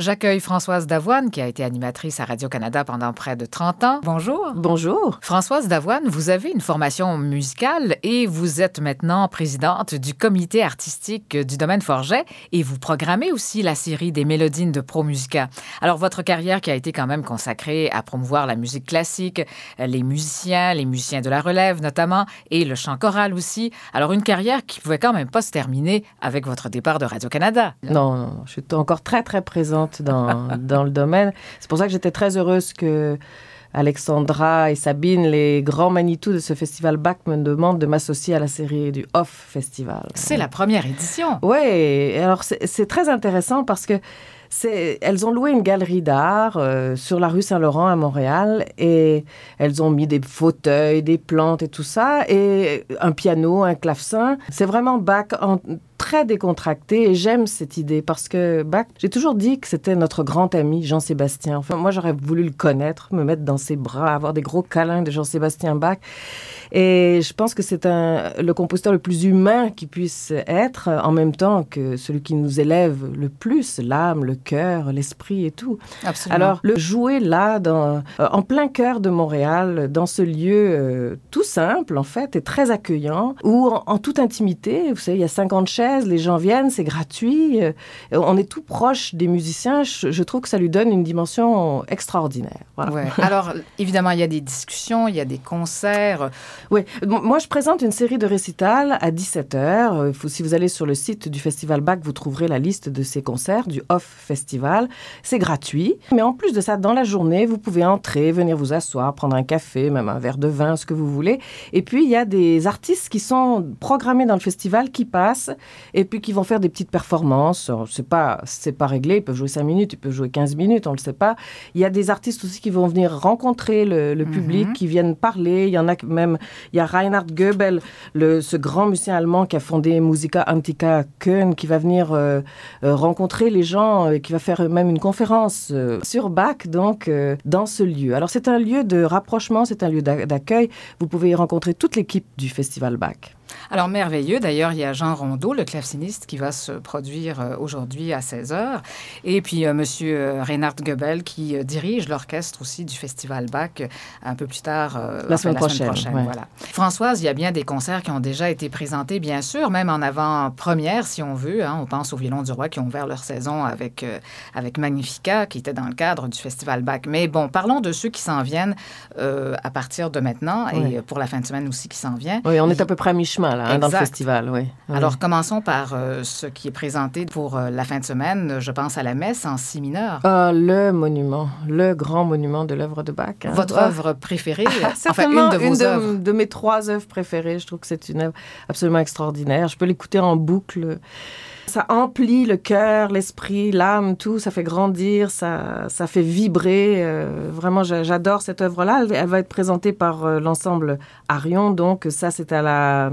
J'accueille Françoise Davoine, qui a été animatrice à Radio-Canada pendant près de 30 ans. Bonjour. Bonjour. Françoise Davoine, vous avez une formation musicale et vous êtes maintenant présidente du comité artistique du domaine Forget et vous programmez aussi la série des Mélodines de Pro Musica. Alors, votre carrière qui a été quand même consacrée à promouvoir la musique classique, les musiciens, les musiciens de la relève notamment, et le chant choral aussi. Alors, une carrière qui pouvait quand même pas se terminer avec votre départ de Radio-Canada. Non, non, je suis encore très, très présente dans, dans le domaine. C'est pour ça que j'étais très heureuse que Alexandra et Sabine, les grands Manitou de ce festival BAC, me demandent de m'associer à la série du Off Festival. C'est la première édition. Oui, alors c'est très intéressant parce que elles ont loué une galerie d'art euh, sur la rue Saint-Laurent à Montréal et elles ont mis des fauteuils, des plantes et tout ça et un piano, un clavecin. C'est vraiment bac en très décontracté et j'aime cette idée parce que Bach, j'ai toujours dit que c'était notre grand ami Jean-Sébastien. Enfin, moi, j'aurais voulu le connaître, me mettre dans ses bras, avoir des gros câlins de Jean-Sébastien Bach. Et je pense que c'est un, le compositeur le plus humain qui puisse être, en même temps que celui qui nous élève le plus, l'âme, le cœur, l'esprit et tout. Absolument. Alors, le jouer là, dans, euh, en plein cœur de Montréal, dans ce lieu euh, tout simple, en fait, et très accueillant, où en, toute intimité, vous savez, il y a 50 chaises, les gens viennent, c'est gratuit, euh, on est tout proche des musiciens, je, trouve que ça lui donne une dimension extraordinaire. Voilà. Alors, évidemment, il y a des discussions, il y a des concerts. Oui, moi je présente une série de récitals à 17h. Euh, si vous allez sur le site du Festival BAC, vous trouverez la liste de ces concerts du Off Festival. C'est gratuit, mais en plus de ça, dans la journée, vous pouvez entrer, venir vous asseoir, prendre un café, même un verre de vin, ce que vous voulez. Et puis il y a des artistes qui sont programmés dans le festival qui passent et puis qui vont faire des petites performances. C'est pas c'est pas réglé, ils peuvent jouer 5 minutes, ils peuvent jouer 15 minutes, on le sait pas. Il y a des artistes aussi qui vont venir rencontrer le, mhm. public, qui viennent parler. Il y en a même il y a Reinhard Goebel, le, ce grand musicien allemand qui a fondé Musica Antica Köln, qui va venir euh, euh, rencontrer les gens et qui va faire même une conférence euh, sur Bach, donc, dans ce lieu. Alors, c'est un lieu de rapprochement, c'est un lieu d'accueil. Vous pouvez y rencontrer toute l'équipe du Festival Bach. Alors, merveilleux. D'ailleurs, il y a Jean Rondeau, le claveciniste, qui va se produire euh, aujourd'hui à 16h. Et puis, M. Euh, monsieur euh, Reinhard Goebel, qui dirige l'orchestre aussi du Festival Bach un peu plus tard. la, semaine prochaine. voilà. Françoise, il y a bien des concerts qui ont déjà été présentés, bien sûr, même en avant-première, si on veut. Hein. On pense aux Violons du Roi qui ont ouvert leur saison avec, avec Magnifica, qui était dans le cadre du Festival Bach. Mais bon, parlons de ceux qui s'en viennent à partir de maintenant et pour la fin de semaine aussi qui s'en vient. Oui, on est à peu près à mi-chemin Hein, dans le festival, oui. Alors, commençons par euh, ce qui est présenté pour euh, la fin de semaine. Je pense à la messe en si mineur. Ah, le monument, le grand monument de l'œuvre de Bach. Hein. Votre œuvre préférée? Ah, enfin, une de vos une œuvres. De, de, mes trois œuvres préférées. Je trouve que c'est une œuvre absolument extraordinaire. Je peux l'écouter en boucle. Ça emplit le cœur, l'esprit, l'âme, tout. Ça fait grandir, ça, ça fait vibrer. Euh, vraiment, j'adore cette œuvre-là. Elle, va être présentée par euh, l'ensemble Arion. Donc, ça, c'est à la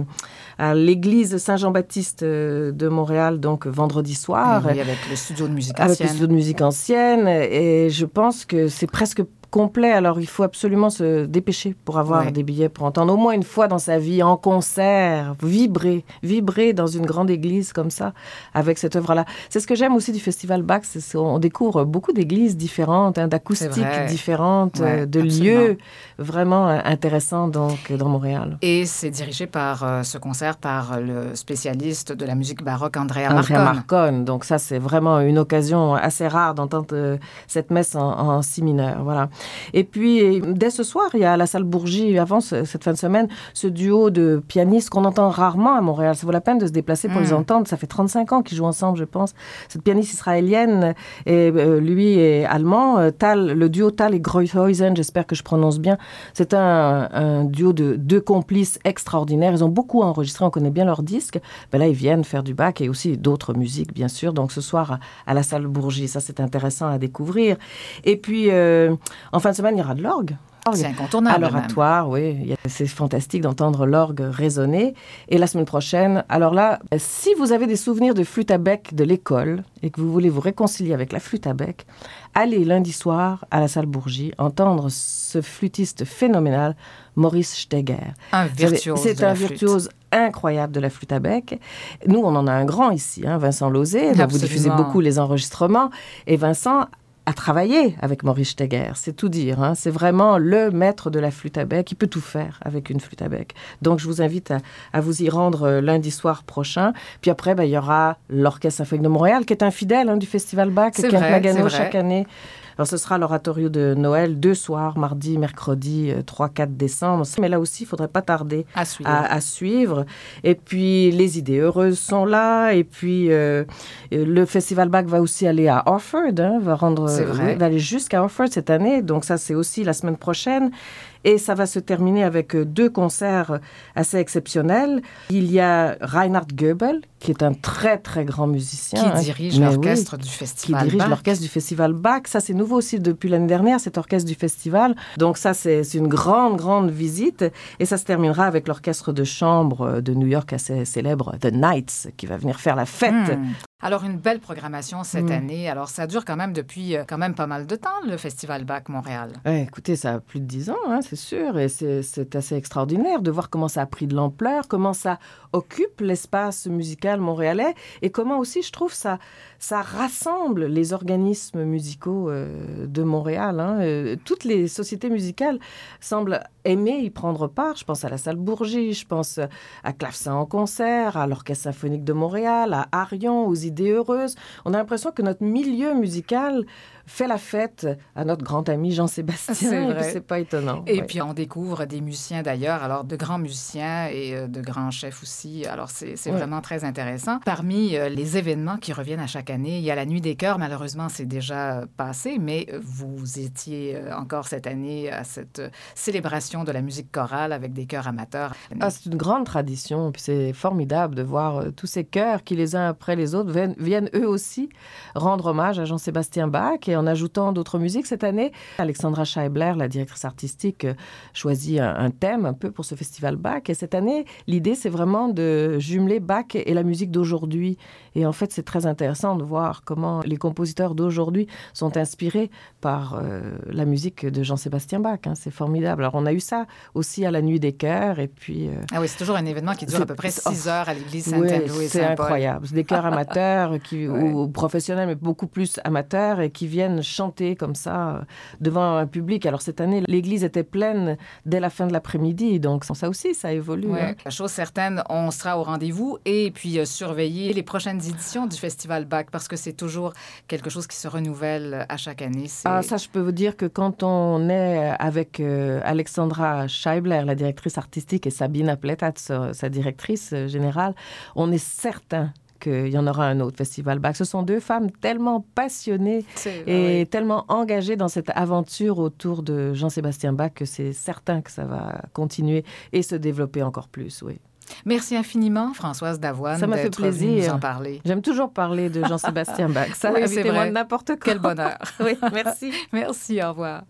à l'église Saint-Jean-Baptiste euh, de Montréal, donc vendredi soir. Oui, avec le studio de musique ancienne. Avec le studio de musique ancienne. Et je pense que c'est presque complet. Alors, il faut absolument se dépêcher pour avoir des billets pour entendre au moins une fois dans sa vie en concert, vibrer, vibrer dans une grande église comme ça avec cette œuvre-là. C'est ce que j'aime aussi du festival Bach, c'est on découvre beaucoup d'églises différentes, hein, d'acoustiques différentes, euh, de lieux vraiment euh, intéressants donc dans Montréal. Et c'est dirigé par euh, ce concert par le spécialiste de la musique baroque Andrea, Andrea Marcon. Donc ça, c'est vraiment une occasion assez rare d'entendre cette messe en, en si mineur. Voilà. Et puis, dès ce soir, il y a à la salle Bourgie, avant cette fin de semaine, ce duo de pianistes qu'on entend rarement à Montréal. Ça vaut la peine de se déplacer pour les mm. entendre. Ça fait 35 ans qu'ils jouent ensemble, je pense. Cette pianiste israélienne, et euh, lui est allemand. Euh, Tal, le duo Tal et Greuthhausen, j'espère que je prononce bien. C'est un, duo de deux complices extraordinaires. Ils ont beaucoup enregistré, on connaît bien leurs disques. Ben là, ils viennent faire du bac et aussi d'autres musiques, bien sûr. Donc ce soir, à la salle Bourgie, ça c'est intéressant à découvrir. Et puis, euh, en fin de semaine, il y aura de l'orgue. C'est incontournable. À l'oratoire, oui. C'est fantastique d'entendre l'orgue résonner. Et la semaine prochaine, alors là, si vous avez des souvenirs de flûte à bec de l'école et que vous voulez vous réconcilier avec la flûte à bec, allez lundi soir à la salle Bourgie entendre ce flûtiste phénoménal, Maurice Steger. Un virtuose. C'est un virtuose incroyable de la flûte à bec. Nous, on en a un grand ici, hein, Vincent Lozé, dont vous diffusez beaucoup les enregistrements. Et Vincent a travaillé avec Maurice Steger, c'est tout dire. Hein. C'est vraiment le maître de la flûte à bec. Il peut tout faire avec une flûte à bec. Donc, je vous invite à, vous y rendre euh, lundi soir prochain. Puis après, ben, il y aura l'Orchestre symphonique de Montréal, qui est un fidèle hein, du Festival Bach, qui Magano chaque année. Alors, ce sera l'oratorio de Noël deux soirs, mardi, mercredi, 3-4 euh, décembre. Mais là aussi, il faudrait pas tarder à suivre. Et puis, les idées heureuses sont là. Et puis, euh, le Festival Bach va aussi aller à Orford, hein, va rendre, va aller jusqu'à Orford cette année. Donc, ça, c'est aussi la semaine prochaine. Et ça va se terminer avec euh, deux concerts assez exceptionnels. Il y a Reinhard Goebel, qui est un très très grand musicien. Qui hein. dirige l'orchestre du festival Qui dirige l'orchestre du festival Bach. Ça, c'est nouveau aussi depuis l'année dernière, cet orchestre du festival. Donc ça, c'est une grande, grande visite. Et ça se terminera avec l'orchestre de chambre de New York assez célèbre, The Knights, qui va venir faire la fête. Hmm. Alors, une belle programmation cette hmm. année. Alors, ça dure quand même depuis euh, quand même pas mal de temps, le Festival Bach Montréal. écoutez, ça a plus de dix ans, hein, c'est sûr. Et c'est assez extraordinaire de voir comment ça a pris de l'ampleur, comment ça occupe l'espace musical montréalais et comment aussi, je trouve, ça, ça rassemble les organismes musicaux euh, de Montréal. Hein. Euh, toutes les sociétés musicales semblent aimer y prendre part. Je pense à la salle Bourgie, je pense à Clavecin en concert, à l'Orchestre symphonique de Montréal, à Arion, aux Idées heureuses. On a l'impression que notre milieu musical fait la fête à notre grand ami Jean-Sébastien. C'est pas étonnant. Et puis on découvre des musiciens d'ailleurs, alors de grands musiciens et euh, de grands chefs aussi. Alors c'est vraiment très intéressant. Parmi euh, les événements qui reviennent à chaque année, il y a la Nuit des chœurs. Malheureusement, c'est déjà passé, mais vous étiez euh, encore cette année à cette célébration de la musique chorale avec des chœurs amateurs. Ah, c'est une grande tradition. Puis c'est formidable de voir tous ces chœurs qui, les uns après les autres, viennent, viennent eux aussi rendre hommage à Jean-Sébastien Bach. Et en ajoutant d'autres musiques cette année. Alexandra Scheibler, la directrice artistique, euh, choisit un, thème un peu pour ce festival Bach. Et cette année, l'idée, c'est vraiment de jumeler Bach et la musique d'aujourd'hui. Et en fait, c'est très intéressant de voir comment les compositeurs d'aujourd'hui sont inspirés par euh, la musique de Jean-Sébastien Bach. Hein. C'est formidable. Alors, on a eu ça aussi à la Nuit des Chœurs. Et puis. Euh, ah oui, c'est toujours un événement qui dure à peu près six heures à l'église Saint-Andrew C'est incroyable. Des chœurs amateurs qui, ou professionnels, mais beaucoup plus amateurs et qui viennent chanter comme ça euh, devant un public. Alors cette année, l'église était pleine dès la fin de l'après-midi, donc ça aussi, ça évolue. Ouais. Hein. Chose certaine, on sera au rendez-vous et puis euh, surveiller les prochaines éditions du Festival Bach parce que c'est toujours quelque chose qui se renouvelle à chaque année. Ah, ça, je peux vous dire que quand on est avec euh, Alexandra Scheibler, la directrice artistique, et Sabine Apletat, sa directrice générale, on est certain qu'il y en aura un autre festival Bach. Ce sont deux femmes tellement passionnées et tellement engagées dans cette aventure autour de Jean-Sébastien Bach que c'est certain que ça va continuer et se développer encore plus, oui. Merci infiniment, Françoise Davoine. Ça m'a fait plaisir. en parler. J'aime toujours parler de Jean-Sébastien Bach. Ça, oui, c'est moi n'importe quoi. Quel bonheur. oui, merci. merci, au revoir.